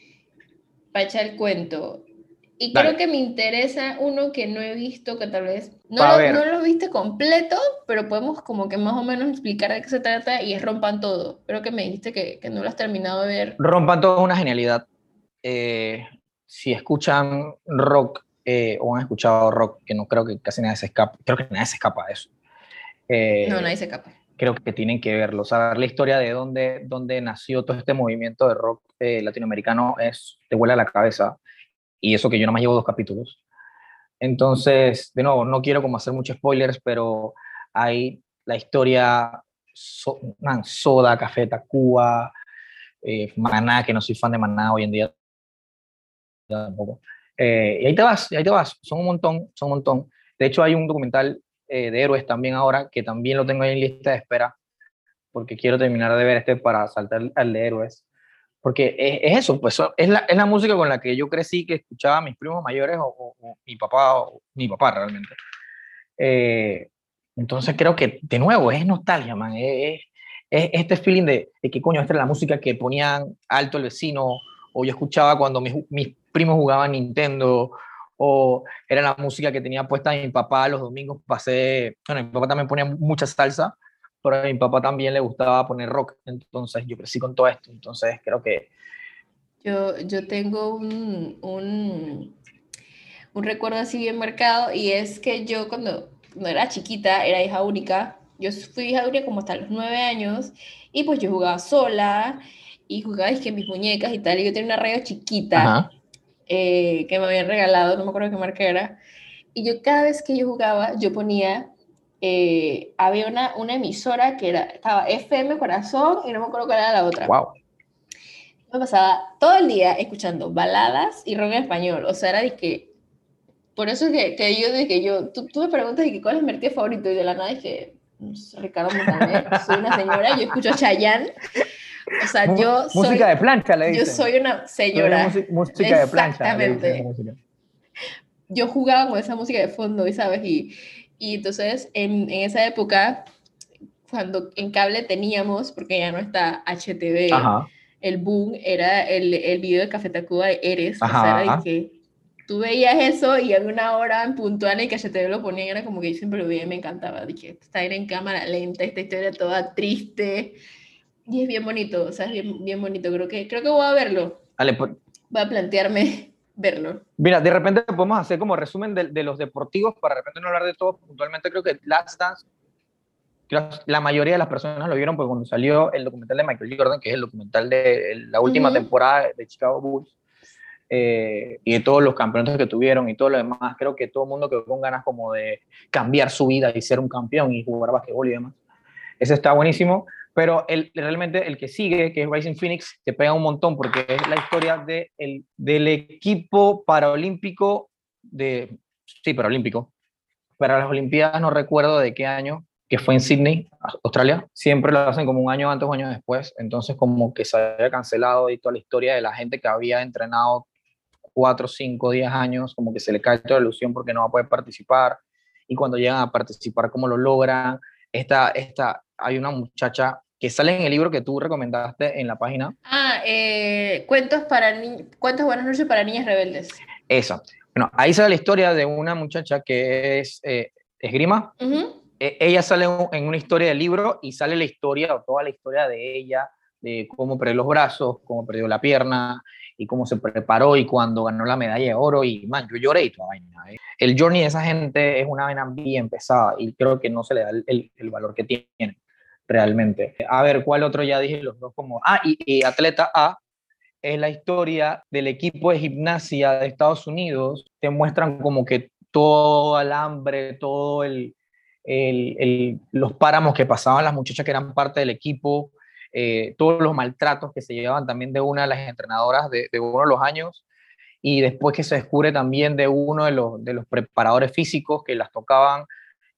Para echar el cuento. Y creo que me interesa uno que no he visto, que tal vez no lo, no lo, viste completo, pero podemos como que más o menos explicar de qué se trata y es Rompan Todo. Creo que me dijiste que, que no lo has terminado de ver. Rompan Todo es una genialidad. Eh, si escuchan rock eh, o han escuchado rock, que no creo que casi nadie se escapa, creo que nadie se escapa de eso. Eh, no, nadie se escapa. Creo que tienen que verlo, saber la historia de dónde, dónde nació todo este movimiento de rock eh, latinoamericano es, te vuela la cabeza. Y eso que yo no más llevo dos capítulos. Entonces, de nuevo, no quiero como hacer muchos spoilers, pero hay la historia Soda, Café Tacuba, eh, Maná, que no soy fan de Maná hoy en día tampoco. Eh, y ahí te vas, y ahí te vas, son un montón, son un montón. De hecho, hay un documental eh, de héroes también ahora, que también lo tengo ahí en lista de espera, porque quiero terminar de ver este para saltar al de héroes. Porque es, eso, pues es la, es la, música con la que yo crecí, que escuchaba a mis primos mayores o, mi papá, o mi papá realmente. Eh, entonces creo que, de nuevo, es nostalgia, man. Es, es este feeling de, de, que, coño, esta es la música que ponían alto el vecino, o yo escuchaba cuando mis, mis primos jugaban Nintendo, o era la música que tenía puesta mi papá los domingos. Pasé, bueno, mi papá también ponía mucha salsa, pero a mi papá también le gustaba poner rock, entonces yo crecí con todo esto, entonces creo que... Yo, yo tengo un, un, un recuerdo así bien marcado y es que yo cuando, cuando era chiquita era hija única, yo fui hija única como hasta los nueve años y pues yo jugaba sola y jugaba es que mis muñecas y tal, y yo tenía una radio chiquita eh, que me habían regalado, no me acuerdo qué marca era, y yo cada vez que yo jugaba, yo ponía eh, había una, una, emisora que era, estaba FM Corazón y no me acuerdo cuál era la otra. Wow. Me pasaba todo el día escuchando baladas y rock en español. O sea, era de que. Por eso es que, que yo dije, yo, tú, tú, me preguntas de que cuál es mi artista favorito y de la nada dije, no sé, Ricardo Montaner, soy una señora, yo escucho Chayanne. O sea, yo soy. Música de plancha, le dicen. Yo soy una señora. Música de plancha. Exactamente. Yo jugaba con esa música de fondo, y sabes, y y entonces, en, en, esa época, cuando en cable teníamos, porque ya no está HTV, el boom era el, el video de Café Tacuba de Eres. o sea, era de que tú veías eso y en una hora en puntual en que HTV lo ponían, era como que yo siempre lo veía y me encantaba. Dije, está en cámara lenta, esta historia toda triste. Y es bien bonito, o sea, es bien, bien bonito. Creo que, creo que voy a verlo. Vale, pues. Voy a plantearme verlo. Mira, de repente podemos hacer como resumen de, de, los deportivos, para de repente no hablar de todo puntualmente. Creo que Last Dance, la mayoría de las personas lo vieron porque cuando salió el documental de Michael Jordan, que es el documental de la última temporada de Chicago Bulls, eh, y de todos los campeonatos que tuvieron y todo lo demás, creo que todo el mundo quedó con ganas como de cambiar su vida y ser un campeón y jugar basquetbol y demás. Ese está buenísimo. Pero el, realmente el que sigue, que es Rising Phoenix, te pega un montón porque es la historia de el, del equipo paraolímpico, de, sí, paraolímpico, para las Olimpiadas no recuerdo de qué año, que fue en Sydney, Australia. Siempre lo hacen como un año antes o año después, entonces como que se había cancelado y toda la historia de la gente que había entrenado cuatro, cinco, diez años, como que se le cae toda la ilusión porque no va a poder participar. Y cuando llegan a participar, ¿cómo lo logran? Esta, esta, hay una muchacha que sale en el libro que tú recomendaste en la página. Ah, eh, cuentos, para cuentos buenas noches para niñas rebeldes. Eso. Bueno, ahí sale la historia de una muchacha que es eh, esgrima. E, ella sale en una historia del libro y sale la historia, o toda la historia de ella, de cómo perdió los brazos, cómo perdió la pierna y cómo se preparó y cuando ganó la medalla de oro. Y, man, yo lloré y toda vaina. ¿eh? El journey de esa gente es una vaina bien pesada y creo que no se le da el, el valor que tiene realmente. A ver, ¿cuál otro ya dije? Los dos como... Ah, y, Atleta A es la historia del equipo de gimnasia de Estados Unidos. Te muestran como que todo el hambre, todo el, el, los páramos que pasaban las muchachas que eran parte del equipo, eh, todos los maltratos que se llevaban también de una de las entrenadoras de, de, uno de los años, y después que se descubre también de uno de los, de los preparadores físicos que las tocaban,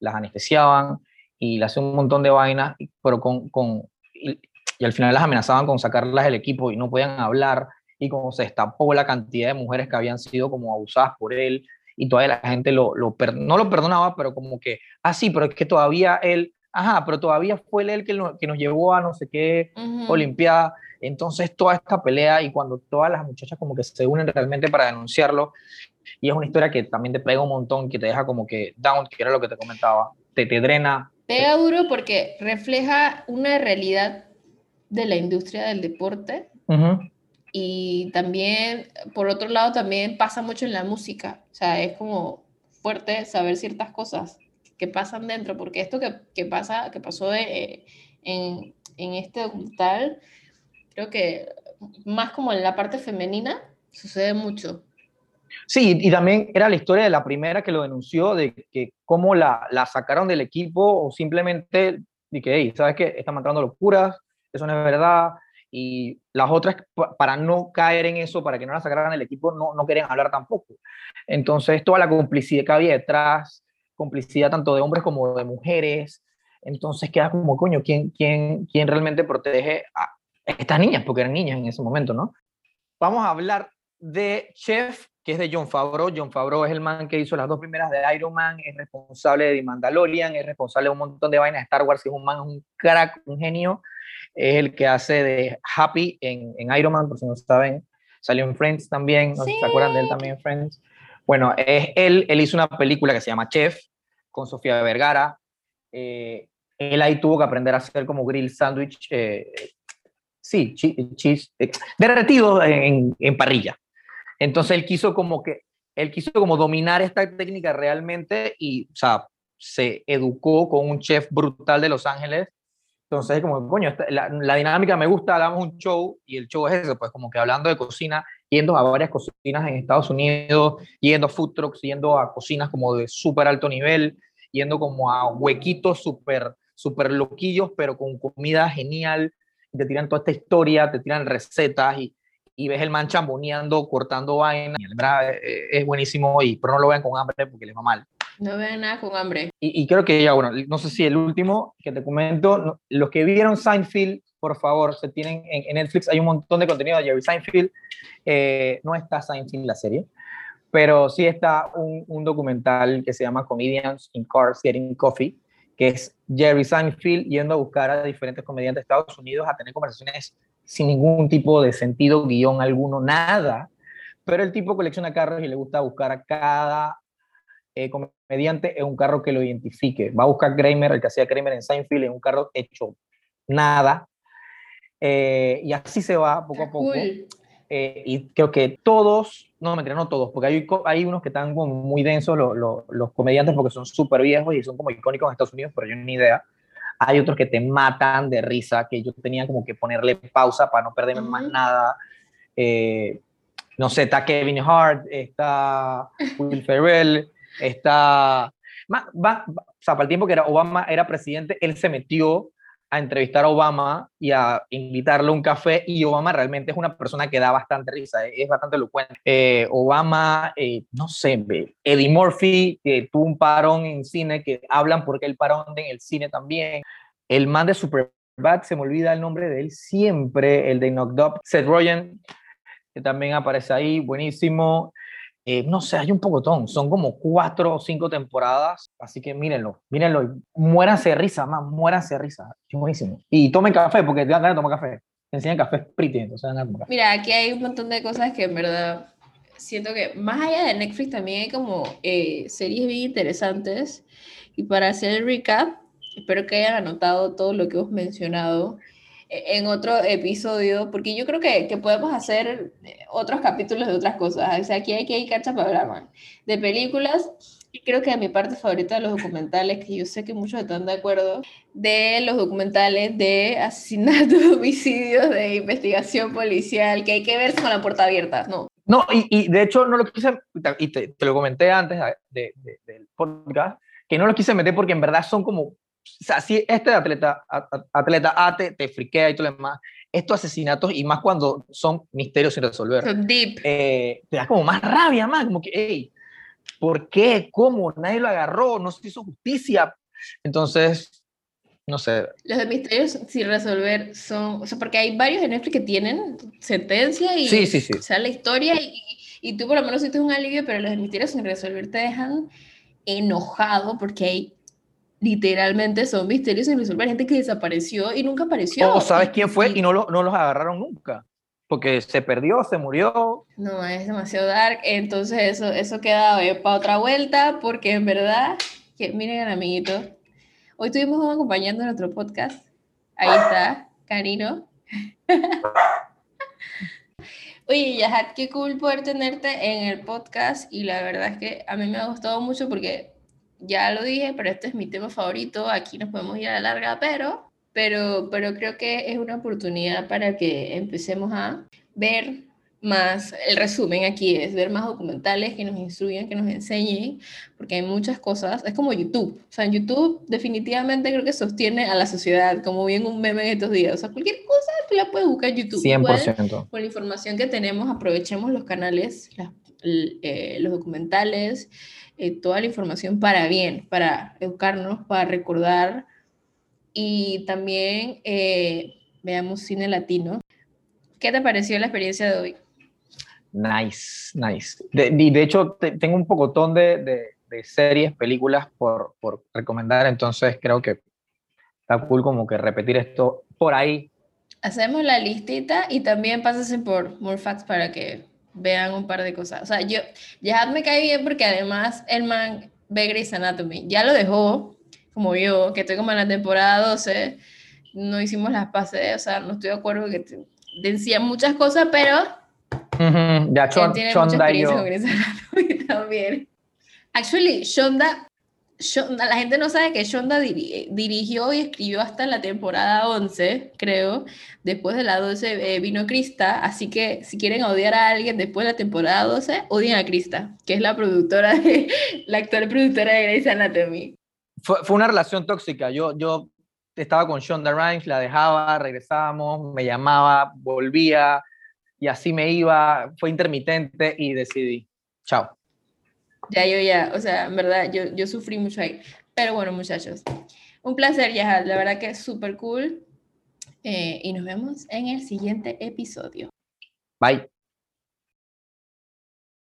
las anestesiaban, y le hacía un montón de vainas, pero con, con y, al final las amenazaban con sacarlas del equipo y no podían hablar, y como se destapó la cantidad de mujeres que habían sido como abusadas por él, y toda la gente lo, lo no lo perdonaba, pero como que, ah, sí, pero es que todavía él, ajá, pero todavía fue él el que, que nos llevó a no sé qué Olimpiada. Entonces, toda esta pelea y cuando todas las muchachas como que se unen realmente para denunciarlo, y es una historia que también te pega un montón, que te deja como que down, que era lo que te comentaba, te, te drena Pega duro porque refleja una realidad de la industria del deporte. Y también, por otro lado, también pasa mucho en la música. O sea, es como fuerte saber ciertas cosas que pasan dentro, porque esto que, que pasa, que pasó de, en, en este documental, creo que más como en la parte femenina, sucede mucho. Sí, y también era la historia de la primera que lo denunció, de que cómo la, la sacaron del equipo o simplemente de que, hey, ¿sabes qué? Están matando locuras, eso no es verdad. Y las otras, para no caer en eso, para que no la sacaran del equipo, no, no querían hablar tampoco. Entonces, toda la complicidad que había detrás, complicidad tanto de hombres como de mujeres, entonces queda como, coño, ¿quién, quién, quién realmente protege a estas niñas? Porque eran niñas en ese momento, ¿no? Vamos a hablar de Chef, que es de John Favreau. John Favreau es el man que hizo las dos primeras de Iron Man, es responsable de Mandalorian, es responsable de un montón de vainas de Star Wars, es un man, un crack, un genio. Es el que hace de Happy en, en Iron Man, por si no saben. Salió en Friends también, no si se acuerdan de él también en Friends. Bueno, es él, él hizo una película que se llama Chef, con Sofía Vergara. Eh, él ahí tuvo que aprender a hacer como grill sandwich, eh, sí, cheese, eh, derretido en, en, parrilla. Entonces él quiso como que, él quiso como dominar esta técnica realmente y, o sea, se educó con un chef brutal de Los Ángeles. Entonces, como, coño, la, la, dinámica me gusta, hagamos un show y el show es eso, pues como que hablando de cocina, yendo a varias cocinas en Estados Unidos, yendo a food trucks, yendo a cocinas como de súper alto nivel, yendo como a huequitos súper super loquillos, pero con comida genial, te tiran toda esta historia, te tiran recetas y, y ves el man chamboneando, cortando vaina, y es buenísimo, y, pero no lo vean con hambre porque les va mal. No vean nada con hambre. Y, y, creo que ya, bueno, no sé si el último que te comento, los que vieron Seinfeld, por favor, se tienen en, Netflix, hay un montón de contenido de Jerry Seinfeld, eh, no está Seinfeld la serie, pero sí está un, un, documental que se llama Comedians in Cars Getting Coffee, que es Jerry Seinfeld yendo a buscar a diferentes comediantes de Estados Unidos a tener conversaciones sin ningún tipo de sentido, guion alguno, nada. Pero el tipo colecciona carros y le gusta buscar a cada eh, comediante en un carro que lo identifique. Va a buscar Kramer, el que hacía Kramer en Seinfeld, en un carro hecho nada. Eh, y así se va poco a poco. Eh, y creo que todos, no me no todos, porque hay, hay unos que están muy densos, los comediantes, porque son súper viejos y son como icónicos en Estados Unidos, pero yo ni idea. Hay otros que te matan de risa, que yo tenía como que ponerle pausa para no perderme más nada. Eh, no sé, está Kevin Hart, está Will Ferrell, está... Va, o sea, para el tiempo que era Obama era presidente, él se metió a entrevistar a Obama y a invitarle a un café y Obama realmente es una persona que da bastante risa, eh, es bastante elocuente. Eh, Obama, eh, no sé, Eddie Murphy, que tuvo un parón en cine, que hablan porque el parón en el cine también. El man de Superbad, se me olvida el nombre de él siempre, el de Knocked Up, Seth Rogen, que también aparece ahí, buenísimo. Eh, no sé, hay un pocotón, son como cuatro o cinco temporadas, así que mírenlo, mírenlo, y muéranse de risa, más, muéranse de risa, es buenísimo. Y tomen café, porque te dan ganas de tomar café, te enseñan café pretty, entonces dan ganas de tomar Mira, aquí hay un montón de cosas que en verdad siento que más allá de Netflix también hay como eh, series bien interesantes, y para hacer el recap, espero que hayan anotado todo lo que hemos mencionado, en otro episodio, porque yo creo que, que, podemos hacer otros capítulos de otras cosas. O sea, aquí hay que hay cancha para hablar, man. De películas, y creo que mi parte favorita de los documentales, que yo sé que muchos están de acuerdo, de los documentales de asesinatos, homicidios, de investigación policial, que hay que verse con la puerta abierta, ¿no? No, y, y de hecho no lo quise, y te, te lo comenté antes de, de, del podcast, que no lo quise meter porque en verdad son como o sea, si este atleta, atleta A te, te friquea y todo lo demás, estos asesinatos, y más cuando son misterios sin resolver, son deep. Eh, te da como más rabia, más, como que, hey, ¿por qué? ¿Cómo? Nadie lo agarró, no se hizo justicia. Entonces, no sé. Los de misterios sin resolver son, o sea, porque hay varios en Netflix que tienen sentencia y sí, sí, sí. o sea, la historia y, y tú por lo menos sientes un alivio, pero los de misterios sin resolver te dejan enojado porque hay literalmente son misterios sin resolver. Gente que desapareció y nunca apareció. O sabes quién fue y no, lo, no los agarraron nunca. Porque se perdió, se murió. No, es demasiado dark. Entonces eso, eso queda para otra vuelta porque en verdad, que, miren amiguito, hoy tuvimos un acompañando en nuestro podcast. Ahí está, Carino. Oye, Yahat, qué cool poder tenerte en el podcast y la verdad es que a mí me ha gustado mucho porque ya lo dije, pero este es mi tema favorito, aquí nos podemos ir a la larga, pero, pero, pero creo que es una oportunidad para que empecemos a ver más el resumen aquí es ver más documentales que nos instruyan, que nos enseñen, porque hay muchas cosas, es como YouTube, o sea, en YouTube definitivamente creo que sostiene a la sociedad, como bien un meme en estos días, o sea, cualquier cosa tú la puedes buscar en YouTube. 100%. con la información que tenemos, aprovechemos los canales, eh, los documentales, eh, toda la información para bien, para educarnos, para recordar, y también eh, veamos cine latino. ¿Qué te pareció la experiencia de hoy? Nice, nice. De, de hecho, tengo un pocotón de, de, de series, películas por, por, recomendar, entonces creo que está cool como que repetir esto por ahí. Hacemos la listita y también pásense por More Facts para que vean un par de cosas. O sea, yo, ya me cae bien porque además el man ve Grey's Anatomy. Ya lo dejó, como yo, que estoy como en la temporada 12, no hicimos las pases, o sea, no estoy de acuerdo que decía muchas cosas, pero ya, Shonda y yo. también. Actually, Shonda, La gente no sabe que Shonda dirigió y escribió hasta la temporada 11, creo. Después de la 12 eh, vino Krista, así que si quieren odiar a alguien después de la temporada 12, odien a Krista, que es la productora, de, la actual productora de Grey's Anatomy. Fue, fue una relación tóxica. Yo, yo estaba con Shonda Rhimes, la dejaba, regresábamos, me llamaba, volvía y así me iba, fue intermitente y decidí, chao. Ya, yo ya, o sea, en verdad, yo, yo sufrí mucho ahí. Pero bueno, muchachos, un placer, ya, la verdad que es súper cool. Eh, y nos vemos en el siguiente episodio. Bye.